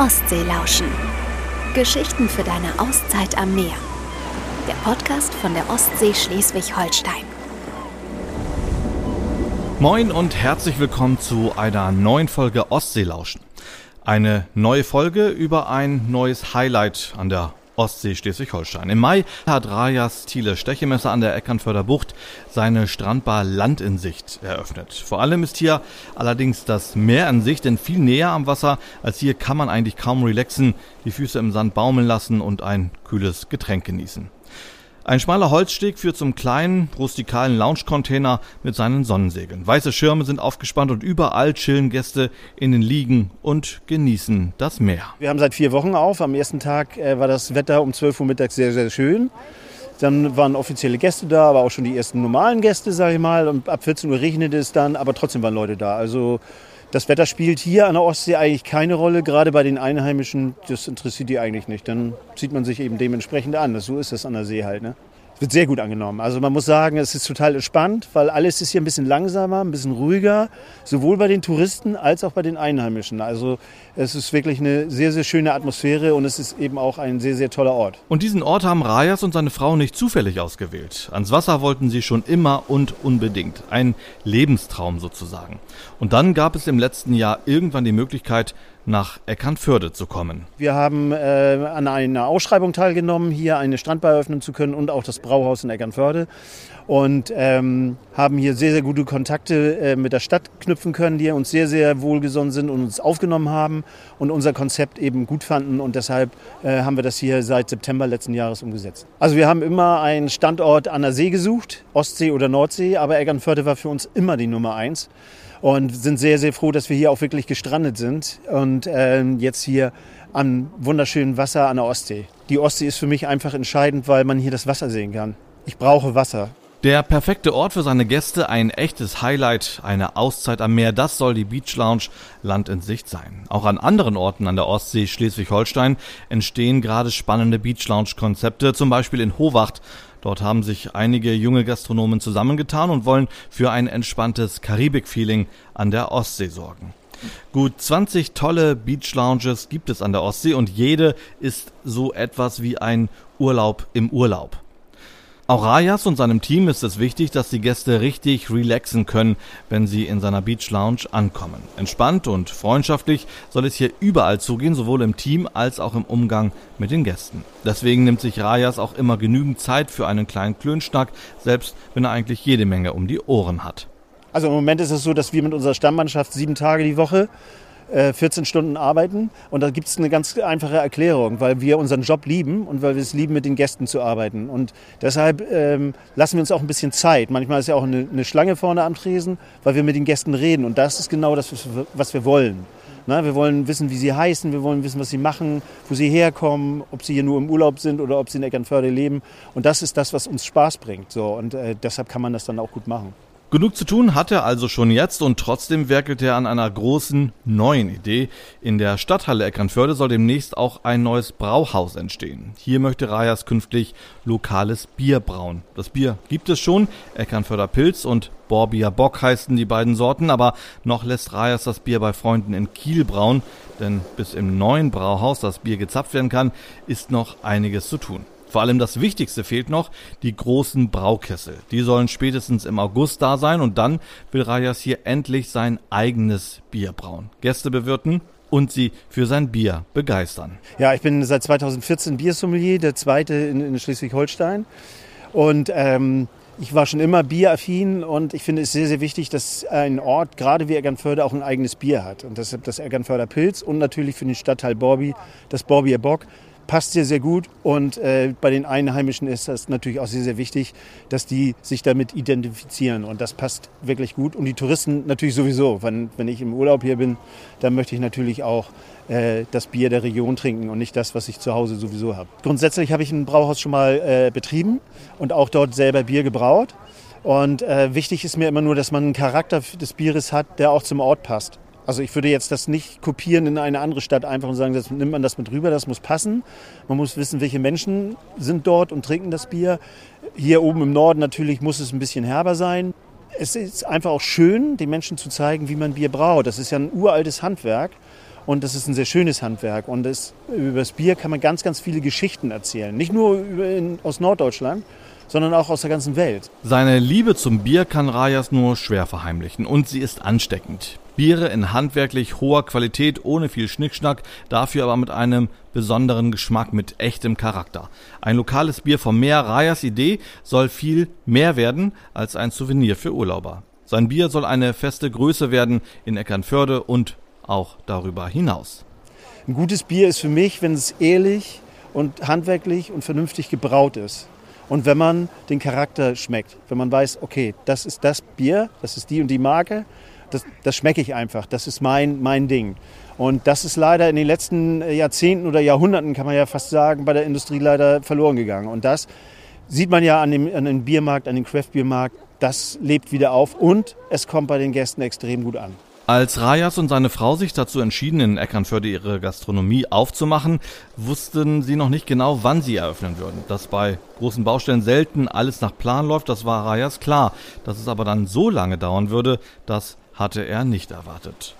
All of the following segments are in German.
Ostsee lauschen. Geschichten für deine Auszeit am Meer. Der Podcast von der Ostsee Schleswig-Holstein. Moin und herzlich willkommen zu einer neuen Folge Ostseelauschen. Eine neue Folge über ein neues Highlight an der Ostsee Schleswig-Holstein. Im Mai hat Rajas Thiele Stechemesser an der Eckernförder Bucht seine Strandbar Land in Sicht eröffnet. Vor allem ist hier allerdings das Meer an sich, denn viel näher am Wasser als hier kann man eigentlich kaum relaxen, die Füße im Sand baumeln lassen und ein kühles Getränk genießen. Ein schmaler Holzsteg führt zum kleinen, rustikalen Lounge-Container mit seinen Sonnensegeln. Weiße Schirme sind aufgespannt und überall chillen Gäste in den Liegen und genießen das Meer. Wir haben seit vier Wochen auf. Am ersten Tag äh, war das Wetter um 12 Uhr mittags sehr, sehr schön. Dann waren offizielle Gäste da, aber auch schon die ersten normalen Gäste, sage ich mal. Und ab 14 Uhr regnete es dann, aber trotzdem waren Leute da. Also das Wetter spielt hier an der Ostsee eigentlich keine Rolle, gerade bei den Einheimischen. Das interessiert die eigentlich nicht. Dann zieht man sich eben dementsprechend an. So ist das an der See halt. Ne? Wird sehr gut angenommen. Also man muss sagen, es ist total entspannt, weil alles ist hier ein bisschen langsamer, ein bisschen ruhiger, sowohl bei den Touristen als auch bei den Einheimischen. Also es ist wirklich eine sehr, sehr schöne Atmosphäre und es ist eben auch ein sehr, sehr toller Ort. Und diesen Ort haben Rajas und seine Frau nicht zufällig ausgewählt. Ans Wasser wollten sie schon immer und unbedingt. Ein Lebenstraum sozusagen. Und dann gab es im letzten Jahr irgendwann die Möglichkeit, nach Eckernförde zu kommen. Wir haben äh, an einer Ausschreibung teilgenommen, hier eine Strandbar eröffnen zu können und auch das Brauhaus in Eckernförde und ähm, haben hier sehr, sehr gute Kontakte äh, mit der Stadt knüpfen können, die uns sehr, sehr wohlgesonnen sind und uns aufgenommen haben und unser Konzept eben gut fanden und deshalb äh, haben wir das hier seit September letzten Jahres umgesetzt. Also wir haben immer einen Standort an der See gesucht, Ostsee oder Nordsee, aber Eckernförde war für uns immer die Nummer eins und sind sehr, sehr froh, dass wir hier auch wirklich gestrandet sind und äh, jetzt hier am wunderschönen Wasser an der Ostsee. Die Ostsee ist für mich einfach entscheidend, weil man hier das Wasser sehen kann. Ich brauche Wasser. Der perfekte Ort für seine Gäste, ein echtes Highlight, eine Auszeit am Meer, das soll die Beach Lounge Land in Sicht sein. Auch an anderen Orten an der Ostsee Schleswig-Holstein entstehen gerade spannende Beach Lounge Konzepte, zum Beispiel in Howacht. Dort haben sich einige junge Gastronomen zusammengetan und wollen für ein entspanntes Karibik-Feeling an der Ostsee sorgen. Gut 20 tolle Beach Lounges gibt es an der Ostsee und jede ist so etwas wie ein Urlaub im Urlaub. Auch Rajas und seinem Team ist es wichtig, dass die Gäste richtig relaxen können, wenn sie in seiner Beach Lounge ankommen. Entspannt und freundschaftlich soll es hier überall zugehen, sowohl im Team als auch im Umgang mit den Gästen. Deswegen nimmt sich Rajas auch immer genügend Zeit für einen kleinen Klönschnack, selbst wenn er eigentlich jede Menge um die Ohren hat. Also im Moment ist es so, dass wir mit unserer Stammmannschaft sieben Tage die Woche 14 äh, Stunden arbeiten. Und da gibt es eine ganz einfache Erklärung, weil wir unseren Job lieben und weil wir es lieben, mit den Gästen zu arbeiten. Und deshalb ähm, lassen wir uns auch ein bisschen Zeit. Manchmal ist ja auch eine, eine, Schlange vorne am Tresen, weil wir mit den Gästen reden. Und das ist genau das, was wir wollen. Na, wir wollen wissen, wie sie heißen, wir wollen wissen, was sie machen, wo sie herkommen, ob sie hier nur im Urlaub sind oder ob sie in Eckernförde leben. Und das ist das, was uns Spaß bringt. So. Und äh, deshalb kann man das dann auch gut machen. Genug zu tun hat er also schon jetzt und trotzdem werkelt er an einer großen neuen Idee. In der Stadthalle Eckernförde soll demnächst auch ein neues Brauhaus entstehen. Hier möchte Rajas künftig lokales Bier brauen. Das Bier gibt es schon, Eckernförder Pilz und Borbier Bock heißen die beiden Sorten, aber noch lässt Rajas das Bier bei Freunden in Kiel brauen, denn bis im neuen Brauhaus das Bier gezapft werden kann, ist noch einiges zu tun. Vor allem das Wichtigste fehlt noch, die großen Braukessel. Die sollen spätestens im August da sein und dann will Rajas hier endlich sein eigenes Bier brauen. Gäste bewirten und sie für sein Bier begeistern. Ja, ich bin seit 2014 Biersommelier, der zweite in, in Schleswig-Holstein. Und ähm, ich war schon immer bieraffin und ich finde es sehr, sehr wichtig, dass ein Ort, gerade wie Eckernförde, auch ein eigenes Bier hat. Und deshalb das Eckernförder Pilz und natürlich für den Stadtteil Borby das Borbier Bock passt sehr, sehr gut. Und äh, bei den Einheimischen ist das natürlich auch sehr, sehr wichtig, dass die sich damit identifizieren. Und das passt wirklich gut. Und die Touristen natürlich sowieso. Wenn, wenn ich im Urlaub hier bin, dann möchte ich natürlich auch äh, das Bier der Region trinken und nicht das, was ich zu Hause sowieso habe. Grundsätzlich habe ich ein Brauhaus schon mal äh, betrieben und auch dort selber Bier gebraut. Und äh, wichtig ist mir immer nur, dass man einen Charakter des Bieres hat, der auch zum Ort passt. Also ich würde jetzt das nicht kopieren in eine andere Stadt einfach und sagen, das nimmt man das mit rüber, das muss passen. Man muss wissen, welche Menschen sind dort und trinken das Bier. Hier oben im Norden natürlich muss es ein bisschen herber sein. Es ist einfach auch schön, den Menschen zu zeigen, wie man Bier braut. Das ist ja ein uraltes Handwerk. Und das ist ein sehr schönes Handwerk. Und das, über das Bier kann man ganz, ganz viele Geschichten erzählen. Nicht nur in, aus Norddeutschland, sondern auch aus der ganzen Welt. Seine Liebe zum Bier kann Rajas nur schwer verheimlichen und sie ist ansteckend. Biere in handwerklich hoher Qualität, ohne viel Schnickschnack, dafür aber mit einem besonderen Geschmack, mit echtem Charakter. Ein lokales Bier vom Meer, Rajas Idee, soll viel mehr werden als ein Souvenir für Urlauber. Sein Bier soll eine feste Größe werden in Eckernförde und auch darüber hinaus. Ein gutes Bier ist für mich, wenn es ehrlich und handwerklich und vernünftig gebraut ist. Und wenn man den Charakter schmeckt, wenn man weiß, okay, das ist das Bier, das ist die und die Marke, das, das schmecke ich einfach, das ist mein, mein Ding. Und das ist leider in den letzten Jahrzehnten oder Jahrhunderten, kann man ja fast sagen, bei der Industrie leider verloren gegangen. Und das sieht man ja an dem, an dem Biermarkt, an dem Craft-Biermarkt, das lebt wieder auf und es kommt bei den Gästen extrem gut an. Als Rajas und seine Frau sich dazu entschieden, in Eckernförde ihre Gastronomie aufzumachen, wussten sie noch nicht genau, wann sie eröffnen würden. Dass bei großen Baustellen selten alles nach Plan läuft, das war Rajas klar. Dass es aber dann so lange dauern würde, das hatte er nicht erwartet.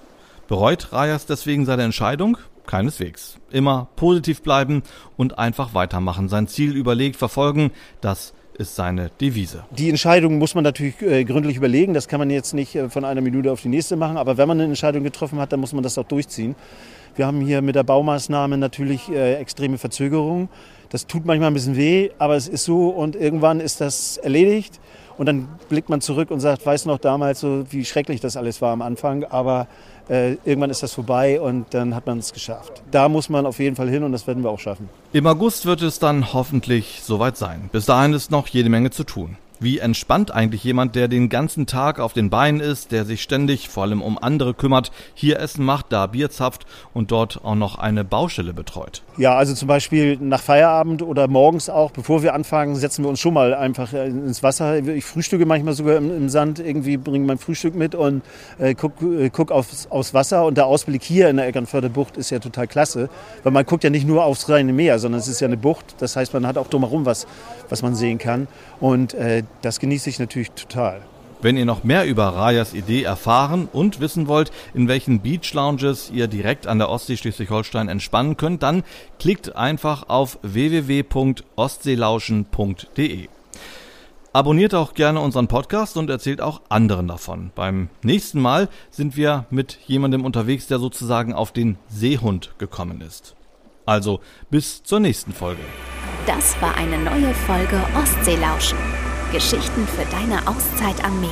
Bereut Rajas deswegen seine Entscheidung? Keineswegs. Immer positiv bleiben und einfach weitermachen. Sein Ziel überlegt verfolgen, das ist seine Devise. Die Entscheidung muss man natürlich äh, gründlich überlegen. Das kann man jetzt nicht äh, von einer Minute auf die nächste machen. Aber wenn man eine Entscheidung getroffen hat, dann muss man das auch durchziehen. Wir haben hier mit der Baumaßnahme natürlich äh, extreme Verzögerungen. Das tut manchmal ein bisschen weh, aber es ist so und irgendwann ist das erledigt. Und dann blickt man zurück und sagt, weiß noch damals so, wie schrecklich das alles war am Anfang. Aber äh, irgendwann ist das vorbei und dann hat man es geschafft. Da muss man auf jeden Fall hin und das werden wir auch schaffen. Im August wird es dann hoffentlich soweit sein. Bis dahin ist noch jede Menge zu tun. Wie entspannt eigentlich jemand, der den ganzen Tag auf den Beinen ist, der sich ständig vor allem um andere kümmert, hier Essen macht, da Bier zapft und dort auch noch eine Baustelle betreut? Ja, also zum Beispiel nach Feierabend oder morgens auch, bevor wir anfangen, setzen wir uns schon mal einfach äh, ins Wasser. Ich frühstücke manchmal sogar im, im Sand, irgendwie bringe mein Frühstück mit und äh, guck, äh, guck aufs, aufs Wasser. Und der Ausblick hier in der Eckernförder Bucht ist ja total klasse, weil man guckt ja nicht nur aufs reine Meer, sondern es ist ja eine Bucht. Das heißt, man hat auch drumherum was, was man sehen kann. Und äh, das genieße ich natürlich total. Wenn ihr noch mehr über Rajas Idee erfahren und wissen wollt, in welchen Beach Lounges ihr direkt an der Ostsee Schleswig-Holstein entspannen könnt, dann klickt einfach auf www.ostseelauschen.de. Abonniert auch gerne unseren Podcast und erzählt auch anderen davon. Beim nächsten Mal sind wir mit jemandem unterwegs, der sozusagen auf den Seehund gekommen ist. Also bis zur nächsten Folge. Das war eine neue Folge Ostseelauschen. Geschichten für deine Auszeit am Meer.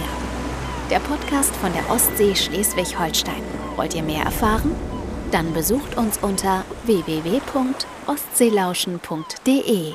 Der Podcast von der Ostsee Schleswig-Holstein. Wollt ihr mehr erfahren? Dann besucht uns unter www.ostseelauschen.de.